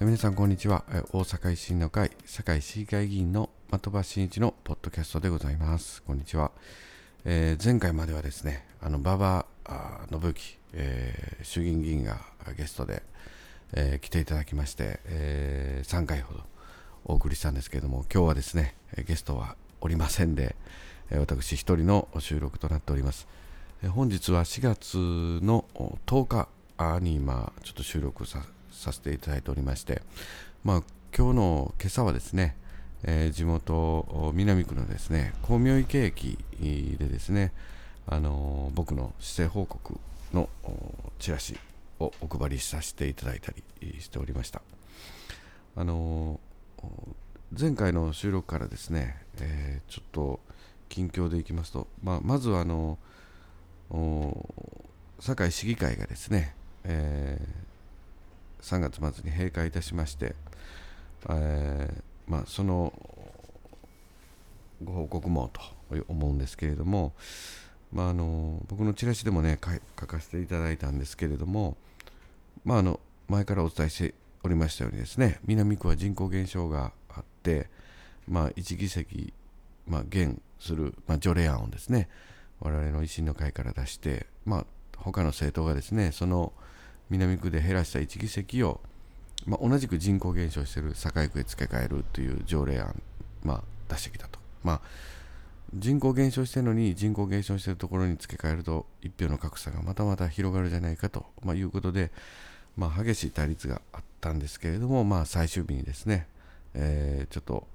皆さんこんにちは。大阪維新の会堺市議会議員の的場真一のポッドキャストでございます。こんにちは、えー、前回まではですねあの馬場信之、えー、衆議院議員がゲストで、えー、来ていただきまして、えー、3回ほどお送りしたんですけれども今日はですねゲストはおりませんで私一人の収録となっております。本日は4月の10日に今ちょっと収録させさせていただいておりまして、まあ、今日の今朝はですね、えー、地元南区のですね光明池駅でですね、あのー、僕の施政報告のチラシをお配りさせていただいたりしておりました。あのー、前回の収録からですね、えちょっと近況でいきますと、まあ、まずはあの堺市議会がですね、えー、3月末に閉会いたしまして、えー、まあ、そのご報告もと思うんですけれども、まあ、あの僕のチラシでもね書かせていただいたんですけれども、まあ、あの前からお伝えしておりましたようにですね南区は人口減少があって、まあ、1議席、まあ、減する、まあ、条例案をですね我々の維新の会から出して、まあ、他の政党がですねその南区で減らした1議席を、まあ、同じく人口減少している堺区へ付け替えるという条例案、まあ、出してきたと。まあ人口減少してるのに人口減少しているところに付け替えると一票の格差がまたまた広がるじゃないかと、まあ、いうことで、まあ、激しい対立があったんですけれども、まあ、最終日にですね、えー、ちょっと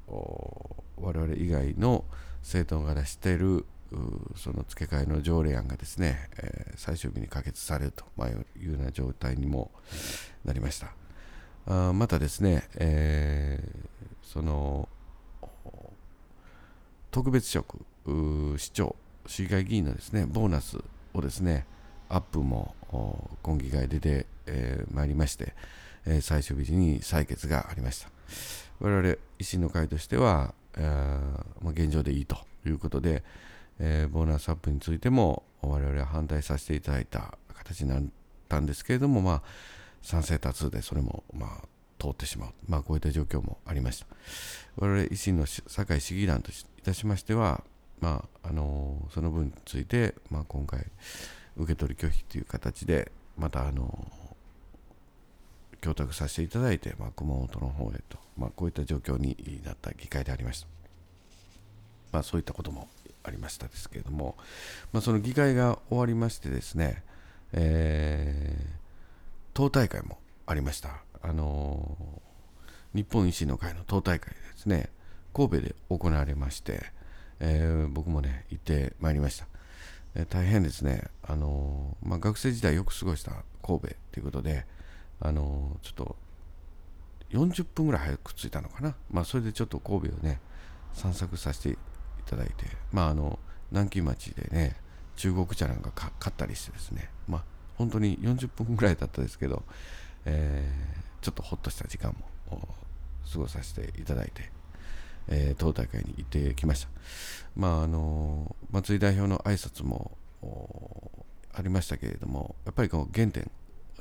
我々以外の政党が出しているその付け替えの条例案がですね、えー、最終日に可決されるというような状態にもなりました。あまたですね、えー、その特別職市長市議会議員のですねボーナスをですねアップも今議会で出て、えー、いりまして、えー、最終日に採決がありました我々維新の会としては、えーまあ、現状でいいということで、えー、ボーナスアップについても我々は反対させていただいた形になったんですけれども、まあ、賛成多数でそれも、まあ、通ってしまう、まあ、こういった状況もありました。我々維新の堺市議団といたしましては、まああのー、その分について、まあ、今回受け取り拒否という形でまた、あのー、供託させていただいて、まあ、熊本の方へと、まあ、こういった状況になった議会でありました。まあ、そういったこともありましたですけれども、まあ、その議会が終わりましてですね、えー、党大会もありました。あのー、日本維新の会の党大会ですね、神戸で行われまして、えー、僕もね、行ってまいりました。え、大変ですね、あのまあ、学生時代よく過ごした神戸ということで、あのちょっと40分ぐらい早く着いたのかな。まあ、それでちょっと神戸をね、散策させていただいて、まあ、あの南京町でね中国茶なんか買ったりしてですね、まあ、本当に40分ぐらいだったですけど、えー、ちょっとほっとした時間も過ごさせていただいて、えー、党大会に行ってきました。まああの松井代表の挨拶もありましたけれども、やっぱりこの原点、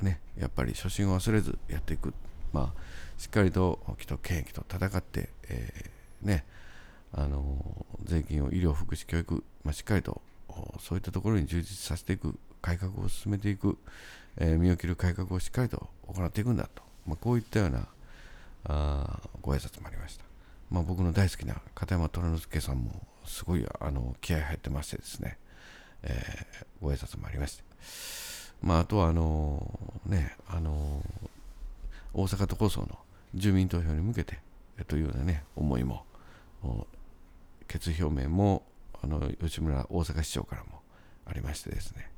ね、やっぱり初心を忘れずやっていく、まあ、しっかりと既得権益と戦って、えー、ね、あの税金を医療、福祉、教育、まあ、しっかりとそういったところに充実させていく、改革を進めていく、えー、身を切る改革をしっかりと行っていくんだと、まあ、こういったようなあご挨拶もありました。まあ、僕の大好きな片山虎之助さんもすごいあの気合い入ってましてですね、えー、ご挨拶もありまして、まあ、あとはあのね、あの大阪都構想の住民投票に向けてというようなね、思いも決意表明もあの吉村大阪市長からもありましてですね、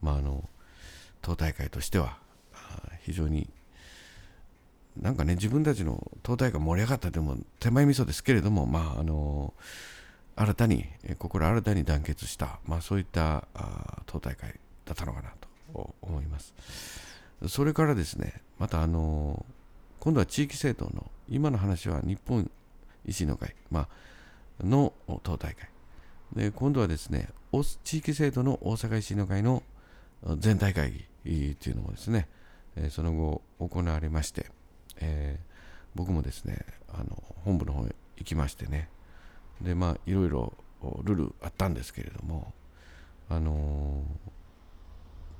まあ、あの党大会としては非常になんかね自分たちの党大会盛り上がったでも手前味噌ですけれども、まあ、あの新たに心新たに団結した、まあ、そういった党大会だったのかなと思います。それからですね、またあの今度は地域政党の今の話は日本維新の会、まあの党大会。で今度はですね、地域制度の大阪維新の会の全体会議というのもですね、その後行われまして、えー、僕もですねあの本部の方へ行きましてねでまあいろいろルールあったんですけれどもあの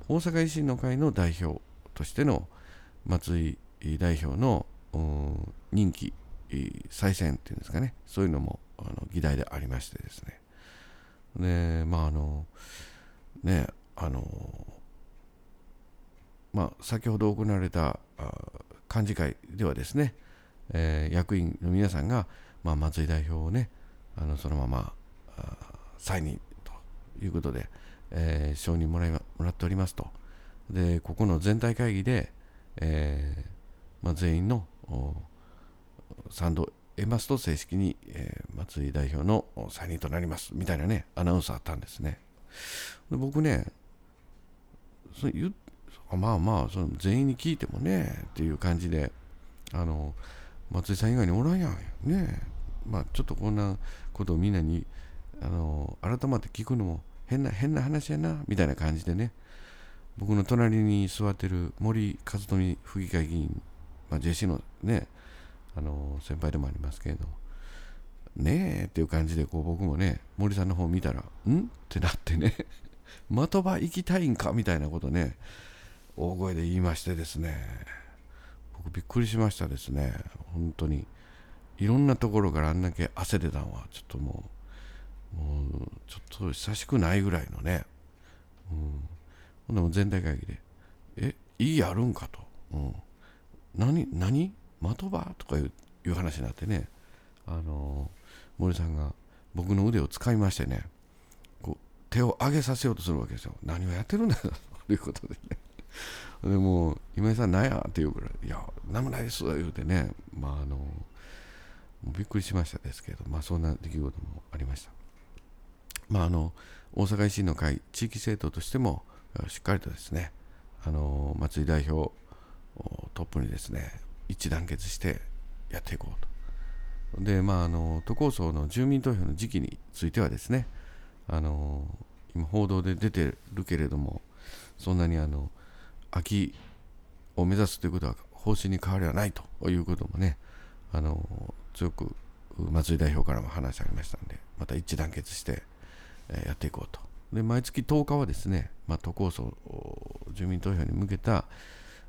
ー、大阪維新の会の代表としての松井代表の任期再選っていうんですかねそういうのもあの議題でありましてですね。でまああのねあのまあ先ほど行われた幹事会ではですね、えー、役員の皆さんが、まあ、松井代表をねあのそのまま再任ということで、えー、承認もらいもらっておりますと。でここの全体会議で、えーまあ、全員の賛同得ますと正式に、えー、松井代表の再任となります。みたいなねアナウンスあったんですね。で僕ねそ言まあまあその全員に聞いてもねっていう感じであの松井さん以外におらんやん。ね。まあちょっとこんなことをみんなにあの改めて聞くのも変な変な話やな。みたいな感じでね。僕の隣に座ってる森和富府議会議員、まあ、JC のねあの先輩でもありますけれどねえっていう感じでこう僕もね森さんの方見たらん？ってなってね 的場行きたいんか？みたいなことね大声で言いましてですね僕びっくりしましたですね。本当に。いろんなところからあんだけ汗出たのはちょっともうもうちょっと久しくないぐらいのね、うん、ほんでも全体会議で「えいいやるんか」と「うん、何何？的場?」とかいういう話になってねあの森さんが僕の腕を使いましてねこう手を上げさせようとするわけですよ何をやってるんだよということでね。でも今井さん何や？って言うからいや何もないです言うてねまああのびっくりしましたですけどまあそんな出来事もありました。まああの大阪維新の会地域政党としてもしっかりとですねあの松井代表トップにですね一致団結してやっていこうと。でまああの都構想の住民投票の時期についてはですねあの今報道で出てるけれどもそんなにあの秋を目指すということは方針に変わりはないということもねあの強く松井代表からも話ありましたのでまた一致団結して、やっていこうと。で毎月10日はですね、まあ、都構想住民投票に向けた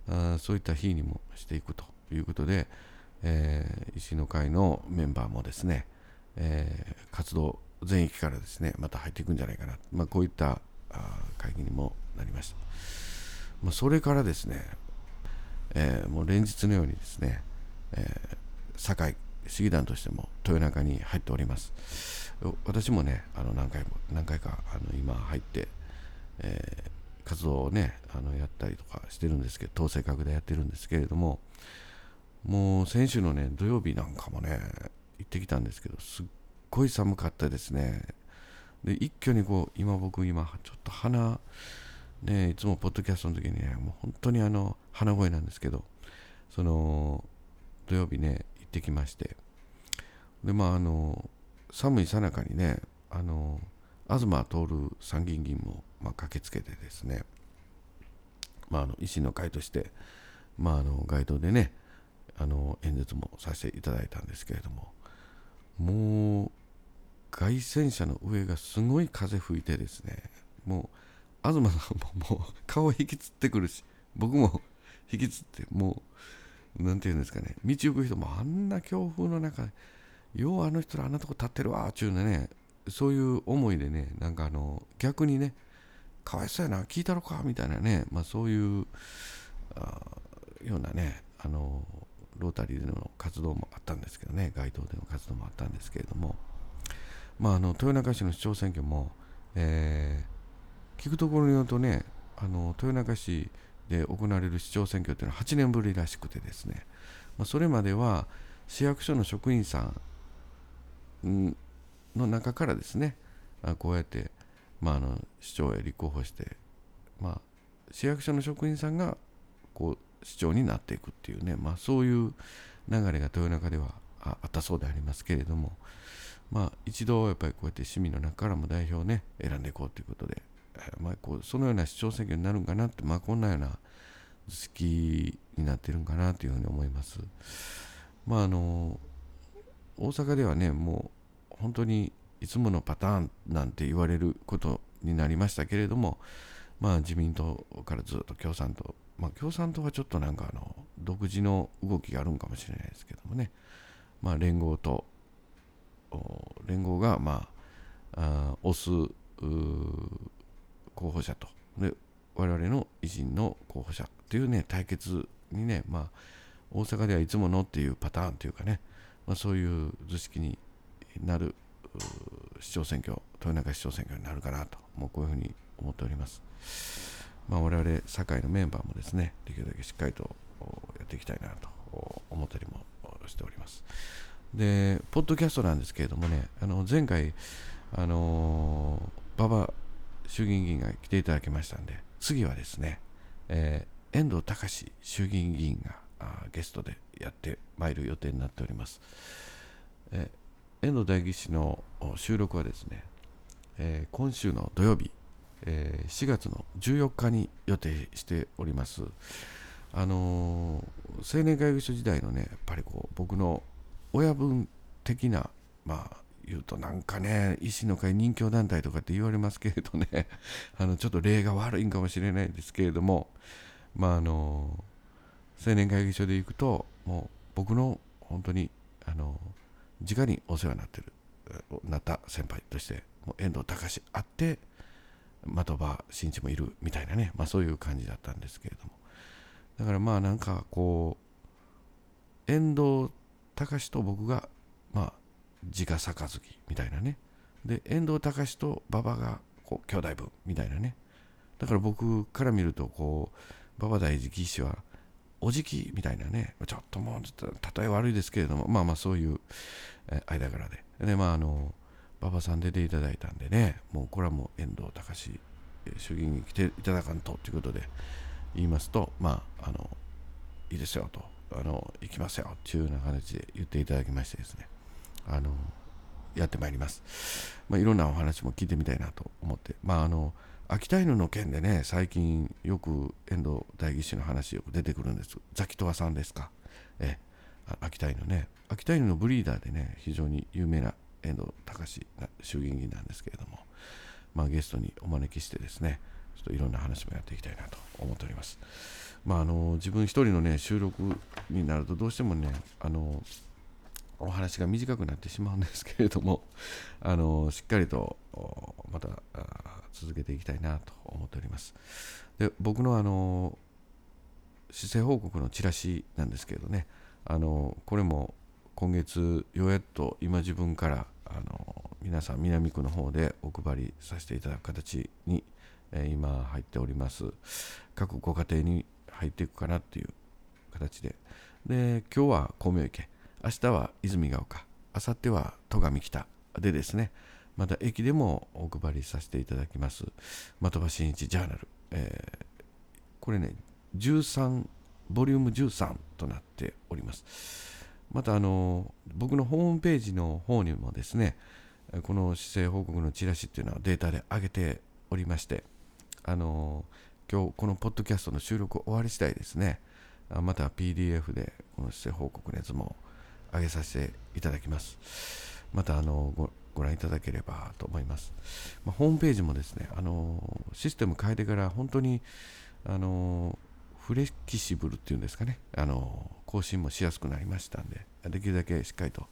あそういった日にもしていくと。いうことで、えー、維新の会のメンバーもですね、えー、活動全域からですねまた入っていくんじゃないかな、まあ、こういったあ会議にもなりました。まあ、それからですね、えー、もう連日のようにですね、えー、堺市議団としても豊中に入っております。私もね、あの何回も何回かあの今入って、えー、活動をね、あのやったりとかしてるんですけど、統制閣でやってるんですけれども、もう先週のね、土曜日なんかもね、行ってきたんですけど、すっごい寒かったですね。で、一挙にこう、今僕、今、ちょっと鼻、ね、いつもポッドキャストの時にね、もう本当にあの鼻声なんですけど、その土曜日ね、行ってきまして、で、まあ、あの寒いさなかにね、あの東徹参議院議員も、まあ、駆けつけてですね、まあ、あの維新の会として、まあ、あの街頭でね、あの演説もさせていただいたんですけれども、もう街宣車の上がすごい風吹いてですね、もう東さんももう顔引きつってくるし、僕も引きつって、もう、なんていうんですかね、道行く人もあんな強風の中、ようあの人らあんなとこ立ってるわっ、ちゅうね、そういう思いでね、なんかあの、逆にね、かわいそうやな、聞いたろか、みたいなね、まあそういうあようなね、あの、ロータリーでの活動もあったんですけどね、街頭での活動もあったんですけれども、まああの、豊中市の市長選挙も、えー聞くところによるとねあの豊中市で行われる市長選挙というのは8年ぶりらしくてですね、まあ、それまでは市役所の職員さんの中からですねこうやって、まあ、あの市長へ立候補して、まあ、市役所の職員さんがこう市長になっていくっていうね、まあ、そういう流れが豊中ではあったそうでありますけれども、まあ、一度やっぱりこうやって市民の中からも代表をね選んでいこうということでまあ、こうそのような市長選挙になるんかなって、まあ、こんなような図式になってるんかなというふうに思います。まああの大阪ではねもう本当にいつものパターンなんて言われることになりましたけれどもまあ自民党からずっと共産党まあ共産党はちょっとなんかあの独自の動きがあるんかもしれないですけどもね。まあ連合と連合がまああ推す候補者と。で我々の維新の候補者というね対決にねまあ大阪ではいつものっていうパターンというかね、まあ、そういう図式になる市長選挙豊中市長選挙になるかなともうこういうふうに思っております。まあ、我々堺のメンバーもですねできるだけしっかりとやっていきたいなと思ったりもしております。で、ポッドキャストなんですけれどもね、あの前回、あの馬場衆議院議員が来ていただきましたんで、次はですね、えー、遠藤隆衆議院議員がゲストでやってまいる予定になっております。えー、遠藤代議士の収録はですね、えー、今週の土曜日、えー、4月の14日に予定しております。あのー、青年会議所時代のね、やっぱりこう僕の親分的な、まあ、言うとなんかね、維新の会任教団体とかって言われますけれどね、あのちょっと例が悪いんかもしれないですけれども、まああの青年会議所で行くと、もう僕の本当にあの直にお世話になってる、なった先輩として、もう遠藤隆あって、的場真一もいるみたいなね、まあそういう感じだったんですけれども、だからまあなんかこう、遠藤隆と僕が、まあ、自家杯みたいなね。で、遠藤隆と馬場が、こう、兄弟分みたいなね。だから僕から見ると、こう、馬場大直騎士は、おじきみたいなね、ちょっともう、ちょっと例え悪いですけれども、まあまあそういう、間柄で。で、まああの、馬場さん出ていただいたんでね、もうこれはもう遠藤隆衆議院に来ていただかんとということで言いますと、まあ、あの、いいですよと。あの行きますよっていうような形で言っていただきましてですね。あのやってまいります、まあ、いろんなお話も聞いてみたいなと思って。まああの秋田犬の件でね最近よく遠藤代議士の話よく出てくるんです。ザキトワさんですか。え秋田犬ね。秋田犬のブリーダーでね非常に有名な遠藤隆衆議院議員なんですけれどもまあゲストにお招きしてですねちょっといろんな話もやっていきたいなと思っております。まあ、あの自分一人のね収録になるとどうしてもねあのお話が短くなってしまうんですけれども あのしっかりとまた続けていきたいなと思っておりますで僕のあの施政報告のチラシなんですけどねあのこれも今月ようやっと今自分からあの皆さん南区の方でお配りさせていただく形に、え今入っております。各ご家庭に入っていくかなっていう形で。で今日は光明池明日は泉ヶ丘。明後日は戸上北。でですねまた駅でもお配りさせていただきます。的場真一ジャーナル、えー、これね13ボリューム13となっております。またあの僕のホームページの方にもですねこの姿勢報告のチラシっていうのはデータで上げておりましてあの今日このポッドキャストの収録終わり次第ですね、また PDF でこの姿勢報告のやつも上げさせていただきます。またあのごご覧いただければと思います。まあ、ホームページもですね、あのシステム変えてから本当にあのフレキシブルっていうんですかね、あの更新もしやすくなりましたんで、できるだけしっかりと、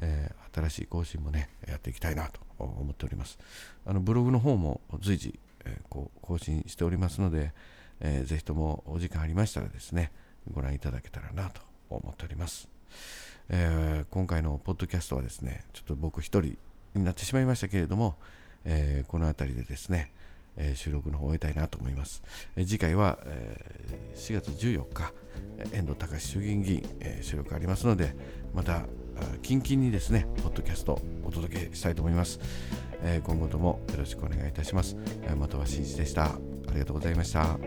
えー、新しい更新もね、やっていきたいなと思っております。あのブログの方も随時えこう更新しておりますので、えー、ぜひともお時間ありましたらですね、ご覧いただけたらなと思っております。えー、今回のポッドキャストはですね、ちょっと僕一人になってしまいましたけれども、えー、この辺りでですね、えー、収録の方を終えたいなと思います。えー、次回は、えー、4月14日、遠藤隆衆議院議員、えー、収録ありますので、また、近々にですね、ポッドキャストお届けしたいと思います。え今後ともよろしくお願いいたします。的場真一でした。ありがとうございました。